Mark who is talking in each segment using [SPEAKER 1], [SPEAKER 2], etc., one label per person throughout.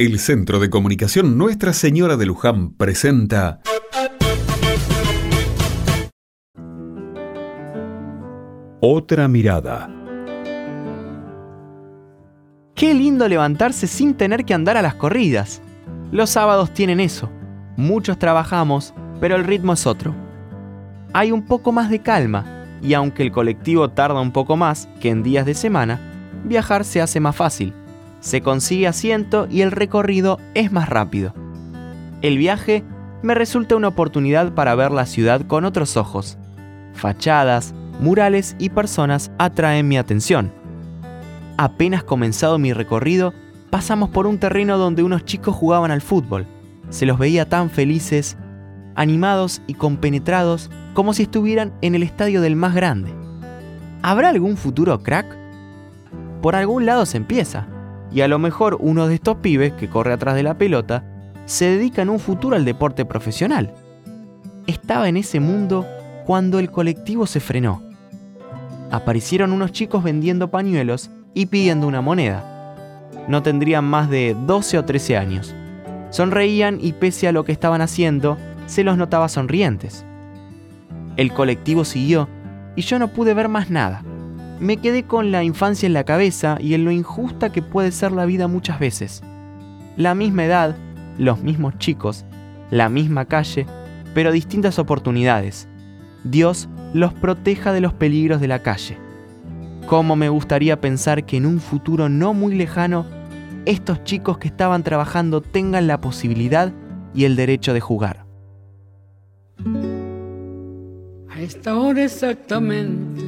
[SPEAKER 1] El Centro de Comunicación Nuestra Señora de Luján presenta Otra mirada.
[SPEAKER 2] Qué lindo levantarse sin tener que andar a las corridas. Los sábados tienen eso. Muchos trabajamos, pero el ritmo es otro. Hay un poco más de calma, y aunque el colectivo tarda un poco más que en días de semana, viajar se hace más fácil se consigue asiento y el recorrido es más rápido. El viaje me resulta una oportunidad para ver la ciudad con otros ojos. Fachadas, murales y personas atraen mi atención. Apenas comenzado mi recorrido, pasamos por un terreno donde unos chicos jugaban al fútbol. Se los veía tan felices, animados y compenetrados como si estuvieran en el estadio del más grande. ¿Habrá algún futuro crack? Por algún lado se empieza y a lo mejor uno de estos pibes que corre atrás de la pelota se dedica en un futuro al deporte profesional. Estaba en ese mundo cuando el colectivo se frenó. Aparecieron unos chicos vendiendo pañuelos y pidiendo una moneda. No tendrían más de 12 o 13 años. Sonreían y pese a lo que estaban haciendo, se los notaba sonrientes. El colectivo siguió y yo no pude ver más nada me quedé con la infancia en la cabeza y en lo injusta que puede ser la vida muchas veces. La misma edad, los mismos chicos, la misma calle, pero distintas oportunidades. Dios los proteja de los peligros de la calle. Cómo me gustaría pensar que en un futuro no muy lejano, estos chicos que estaban trabajando tengan la posibilidad y el derecho de jugar.
[SPEAKER 3] A esta hora exactamente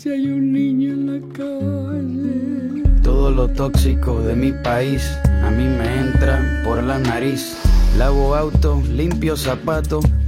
[SPEAKER 3] si hay un niño en la calle.
[SPEAKER 4] Todo lo tóxico de mi país a mí me entra por la nariz. Lavo auto, limpio zapatos,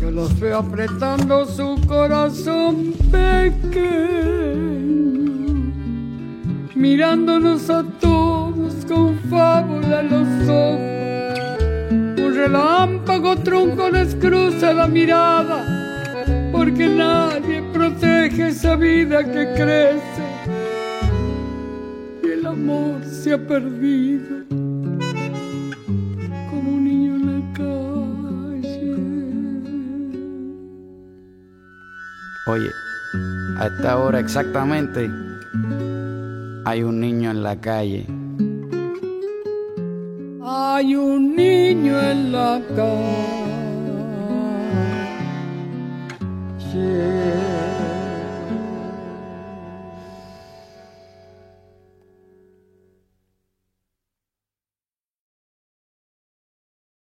[SPEAKER 3] Yo los veo apretando su corazón pequeño, mirándonos a todos con fábula en los ojos. Un relámpago trunco les cruza la mirada, porque nadie protege esa vida que crece y el amor se ha perdido.
[SPEAKER 4] Oye, a esta hora exactamente hay un niño en la calle.
[SPEAKER 3] Hay un niño en la calle.